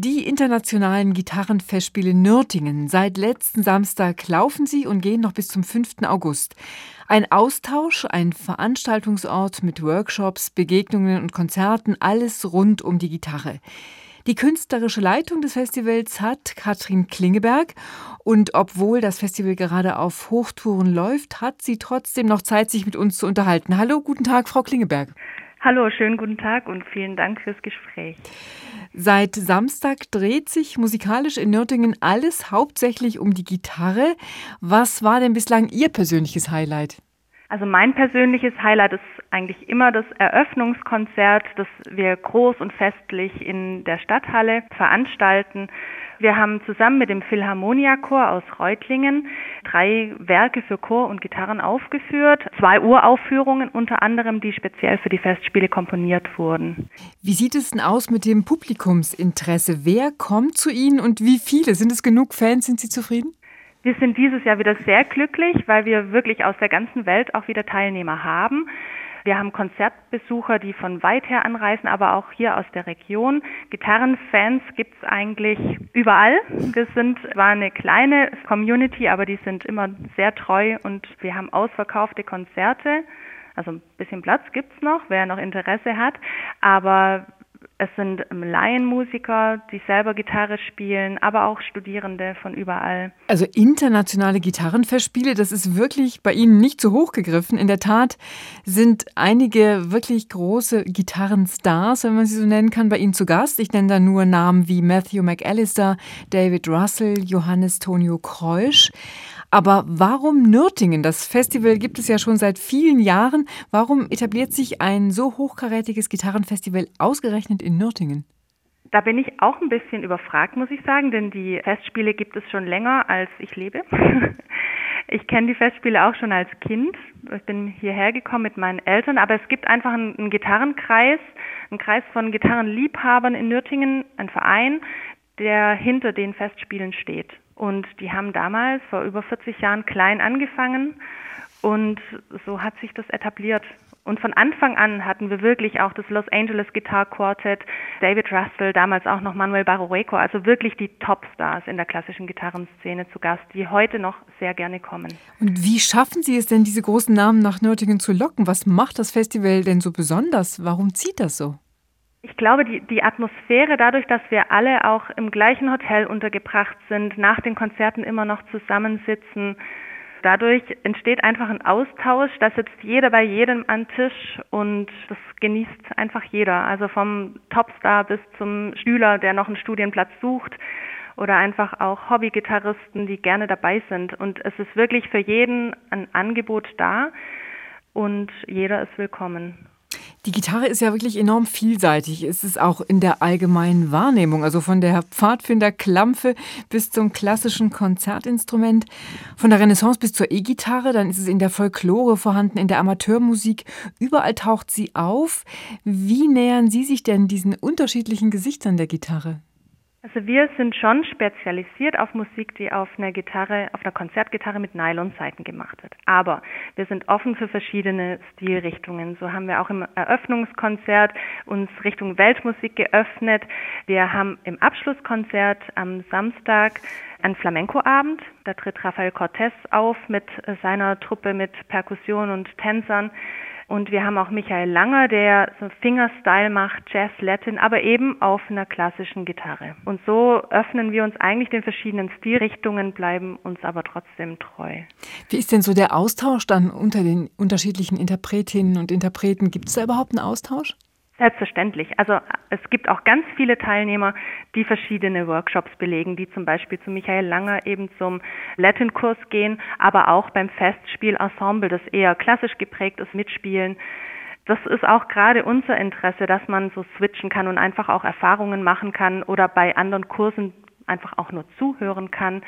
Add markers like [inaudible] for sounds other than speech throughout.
Die internationalen Gitarrenfestspiele Nürtingen. Seit letzten Samstag laufen sie und gehen noch bis zum 5. August. Ein Austausch, ein Veranstaltungsort mit Workshops, Begegnungen und Konzerten, alles rund um die Gitarre. Die künstlerische Leitung des Festivals hat Katrin Klingeberg und obwohl das Festival gerade auf Hochtouren läuft, hat sie trotzdem noch Zeit, sich mit uns zu unterhalten. Hallo, guten Tag, Frau Klingeberg. Hallo, schönen guten Tag und vielen Dank fürs Gespräch. Seit Samstag dreht sich musikalisch in Nürtingen alles hauptsächlich um die Gitarre. Was war denn bislang Ihr persönliches Highlight? Also mein persönliches Highlight ist eigentlich immer das Eröffnungskonzert, das wir groß und festlich in der Stadthalle veranstalten. Wir haben zusammen mit dem Philharmonia-Chor aus Reutlingen drei Werke für Chor und Gitarren aufgeführt, zwei Uraufführungen unter anderem, die speziell für die Festspiele komponiert wurden. Wie sieht es denn aus mit dem Publikumsinteresse? Wer kommt zu Ihnen und wie viele? Sind es genug Fans? Sind Sie zufrieden? Wir sind dieses Jahr wieder sehr glücklich, weil wir wirklich aus der ganzen Welt auch wieder Teilnehmer haben. Wir haben Konzertbesucher, die von weit her anreisen, aber auch hier aus der Region. Gitarrenfans gibt es eigentlich überall. Wir sind zwar eine kleine Community, aber die sind immer sehr treu und wir haben ausverkaufte Konzerte. Also ein bisschen Platz gibt es noch, wer noch Interesse hat. Aber es sind Laienmusiker, die selber Gitarre spielen, aber auch Studierende von überall. Also internationale Gitarrenfestspiele, das ist wirklich bei Ihnen nicht zu hoch gegriffen. In der Tat sind einige wirklich große Gitarrenstars, wenn man sie so nennen kann, bei Ihnen zu Gast. Ich nenne da nur Namen wie Matthew McAllister, David Russell, Johannes Tonio Kreusch. Aber warum Nürtingen? Das Festival gibt es ja schon seit vielen Jahren. Warum etabliert sich ein so hochkarätiges Gitarrenfestival ausgerechnet in Nürtingen? Da bin ich auch ein bisschen überfragt, muss ich sagen, denn die Festspiele gibt es schon länger, als ich lebe. [laughs] Ich kenne die Festspiele auch schon als Kind. Ich bin hierher gekommen mit meinen Eltern, aber es gibt einfach einen, einen Gitarrenkreis, einen Kreis von Gitarrenliebhabern in Nürtingen, ein Verein, der hinter den Festspielen steht. Und die haben damals vor über 40 Jahren klein angefangen und so hat sich das etabliert. Und von Anfang an hatten wir wirklich auch das Los Angeles Guitar Quartet, David Russell, damals auch noch Manuel Barroeco, also wirklich die Topstars in der klassischen Gitarrenszene zu Gast, die heute noch sehr gerne kommen. Und wie schaffen Sie es denn, diese großen Namen nach Nürtingen zu locken? Was macht das Festival denn so besonders? Warum zieht das so? Ich glaube, die, die Atmosphäre, dadurch, dass wir alle auch im gleichen Hotel untergebracht sind, nach den Konzerten immer noch zusammensitzen, dadurch entsteht einfach ein Austausch, da sitzt jeder bei jedem an Tisch und das genießt einfach jeder. Also vom Topstar bis zum Schüler, der noch einen Studienplatz sucht oder einfach auch Hobbygitarristen, die gerne dabei sind. Und es ist wirklich für jeden ein Angebot da und jeder ist willkommen. Die Gitarre ist ja wirklich enorm vielseitig. Es ist auch in der allgemeinen Wahrnehmung, also von der Pfadfinderklampfe bis zum klassischen Konzertinstrument, von der Renaissance bis zur E-Gitarre, dann ist es in der Folklore vorhanden, in der Amateurmusik. Überall taucht sie auf. Wie nähern Sie sich denn diesen unterschiedlichen Gesichtern der Gitarre? Also wir sind schon spezialisiert auf Musik, die auf einer Gitarre, auf einer Konzertgitarre mit Nylonsaiten gemacht wird. Aber wir sind offen für verschiedene Stilrichtungen. So haben wir auch im Eröffnungskonzert uns Richtung Weltmusik geöffnet. Wir haben im Abschlusskonzert am Samstag einen Flamenco-Abend. Da tritt Rafael Cortez auf mit seiner Truppe mit Perkussion und Tänzern. Und wir haben auch Michael Langer, der so Fingerstyle macht, Jazz, Latin, aber eben auf einer klassischen Gitarre. Und so öffnen wir uns eigentlich den verschiedenen Stilrichtungen, bleiben uns aber trotzdem treu. Wie ist denn so der Austausch dann unter den unterschiedlichen Interpretinnen und Interpreten? Gibt es da überhaupt einen Austausch? Selbstverständlich. Also es gibt auch ganz viele Teilnehmer, die verschiedene Workshops belegen, die zum Beispiel zu Michael Langer eben zum Latin-Kurs gehen, aber auch beim Festspiel-Ensemble, das eher klassisch geprägt ist, mitspielen. Das ist auch gerade unser Interesse, dass man so switchen kann und einfach auch Erfahrungen machen kann oder bei anderen Kursen einfach auch nur zuhören kann,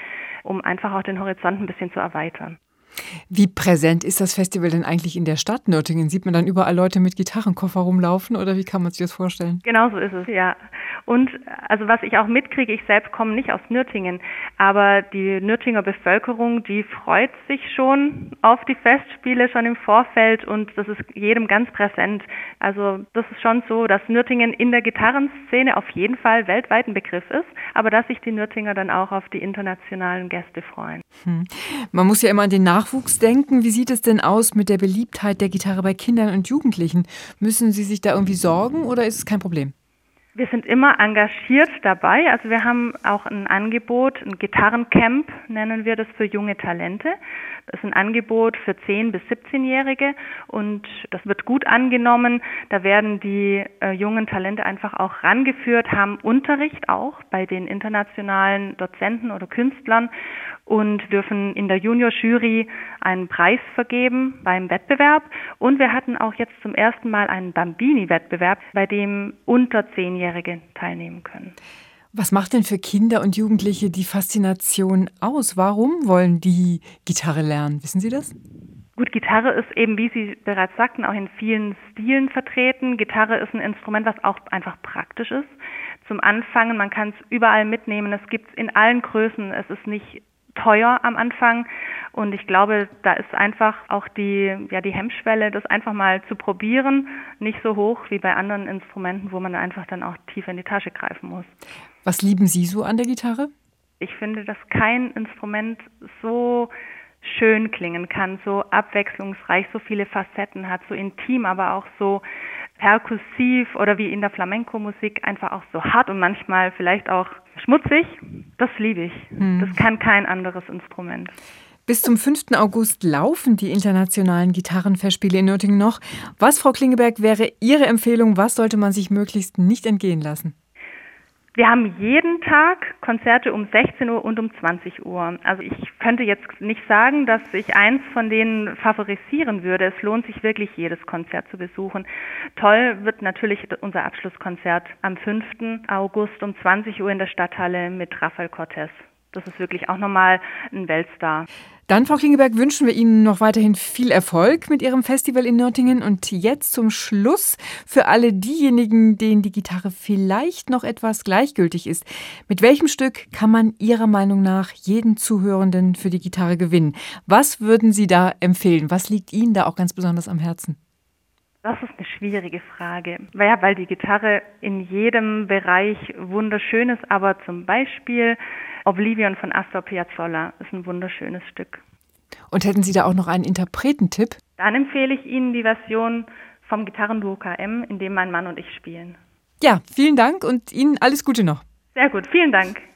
um einfach auch den Horizont ein bisschen zu erweitern. Wie präsent ist das Festival denn eigentlich in der Stadt Nürtingen? Sieht man dann überall Leute mit Gitarrenkoffer rumlaufen oder wie kann man sich das vorstellen? Genau so ist es, ja. Und also was ich auch mitkriege, ich selbst komme nicht aus Nürtingen, aber die Nürtinger Bevölkerung, die freut sich schon auf die Festspiele schon im Vorfeld und das ist jedem ganz präsent. Also das ist schon so, dass Nürtingen in der Gitarrenszene auf jeden Fall weltweit ein Begriff ist, aber dass sich die Nürtinger dann auch auf die internationalen Gäste freuen. Hm. Man muss ja immer an den Nachwuchs denken. Wie sieht es denn aus mit der Beliebtheit der Gitarre bei Kindern und Jugendlichen? Müssen Sie sich da irgendwie sorgen oder ist es kein Problem? Wir sind immer engagiert dabei. Also wir haben auch ein Angebot, ein Gitarrencamp nennen wir das für junge Talente. Das ist ein Angebot für 10- bis 17-Jährige und das wird gut angenommen. Da werden die äh, jungen Talente einfach auch rangeführt, haben Unterricht auch bei den internationalen Dozenten oder Künstlern und dürfen in der Junior-Jury einen Preis vergeben beim Wettbewerb. Und wir hatten auch jetzt zum ersten Mal einen Bambini-Wettbewerb, bei dem unter Zehnjährige teilnehmen können. Was macht denn für Kinder und Jugendliche die Faszination aus? Warum wollen die Gitarre lernen? Wissen Sie das? Gut, Gitarre ist eben, wie Sie bereits sagten, auch in vielen Stilen vertreten. Gitarre ist ein Instrument, was auch einfach praktisch ist. Zum Anfangen, man kann es überall mitnehmen. Es gibt es in allen Größen. Es ist nicht teuer am Anfang und ich glaube, da ist einfach auch die, ja, die Hemmschwelle, das einfach mal zu probieren, nicht so hoch wie bei anderen Instrumenten, wo man einfach dann auch tief in die Tasche greifen muss. Was lieben Sie so an der Gitarre? Ich finde, dass kein Instrument so schön klingen kann, so abwechslungsreich, so viele Facetten hat, so intim, aber auch so perkussiv oder wie in der Flamenco-Musik einfach auch so hart und manchmal vielleicht auch schmutzig. Das liebe ich. Hm. Das kann kein anderes Instrument. Bis zum 5. August laufen die internationalen Gitarrenfestspiele in Nürtingen noch. Was, Frau Klingeberg, wäre Ihre Empfehlung? Was sollte man sich möglichst nicht entgehen lassen? Wir haben jeden Tag Konzerte um 16 Uhr und um 20 Uhr. Also ich könnte jetzt nicht sagen, dass ich eins von denen favorisieren würde. Es lohnt sich wirklich, jedes Konzert zu besuchen. Toll wird natürlich unser Abschlusskonzert am 5. August um 20 Uhr in der Stadthalle mit Rafael Cortez. Das ist wirklich auch nochmal ein Weltstar. Dann, Frau Klingeberg, wünschen wir Ihnen noch weiterhin viel Erfolg mit Ihrem Festival in Nürtingen. Und jetzt zum Schluss für alle diejenigen, denen die Gitarre vielleicht noch etwas gleichgültig ist. Mit welchem Stück kann man Ihrer Meinung nach jeden Zuhörenden für die Gitarre gewinnen? Was würden Sie da empfehlen? Was liegt Ihnen da auch ganz besonders am Herzen? Das ist eine schwierige Frage. Ja, weil die Gitarre in jedem Bereich wunderschön ist, aber zum Beispiel Oblivion von Astor Piazzolla ist ein wunderschönes Stück. Und hätten Sie da auch noch einen Interpretentipp? Dann empfehle ich Ihnen die Version vom Gitarrenduo KM, in dem mein Mann und ich spielen. Ja, vielen Dank und Ihnen alles Gute noch. Sehr gut, vielen Dank.